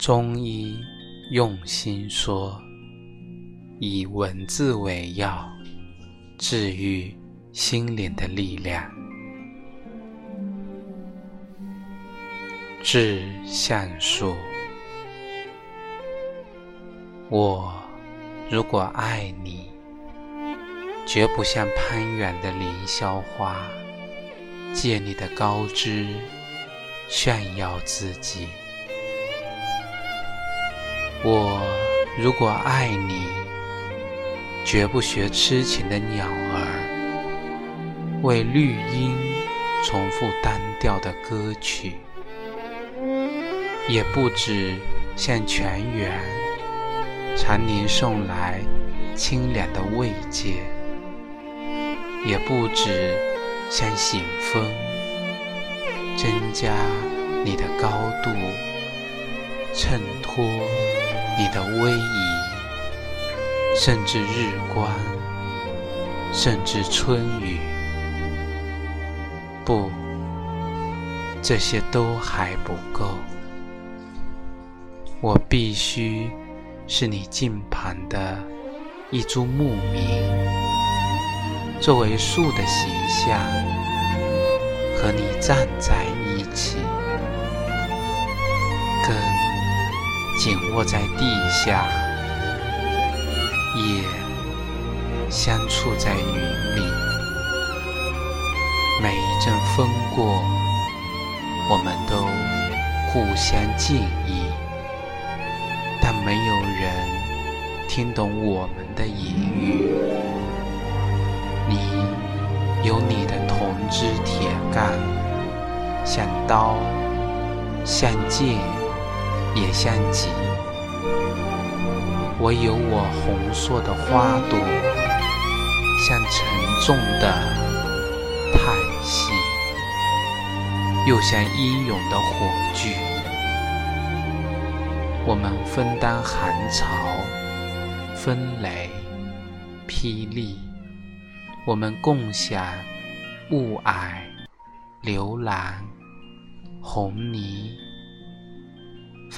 中医用心说，以文字为药，治愈心灵的力量。致橡树，我如果爱你，绝不像攀援的凌霄花，借你的高枝炫耀自己。我如果爱你，绝不学痴情的鸟儿，为绿荫重复单调的歌曲，也不止向泉源常年送来清凉的慰藉，也不止向醒风增加你的高度，衬托。你的威仪，甚至日光，甚至春雨，不，这些都还不够。我必须是你近旁的一株木棉，作为树的形象，和你站在一起。紧握在地下，叶相触在云里。每一阵风过，我们都互相敬意，但没有人听懂我们的言语。你有你的铜枝铁干，像刀，像剑。也像极，我有我红硕的花朵，像沉重的叹息，又像英勇的火炬。我们分担寒潮、风雷、霹雳，我们共享雾霭、流岚、红泥。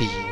地。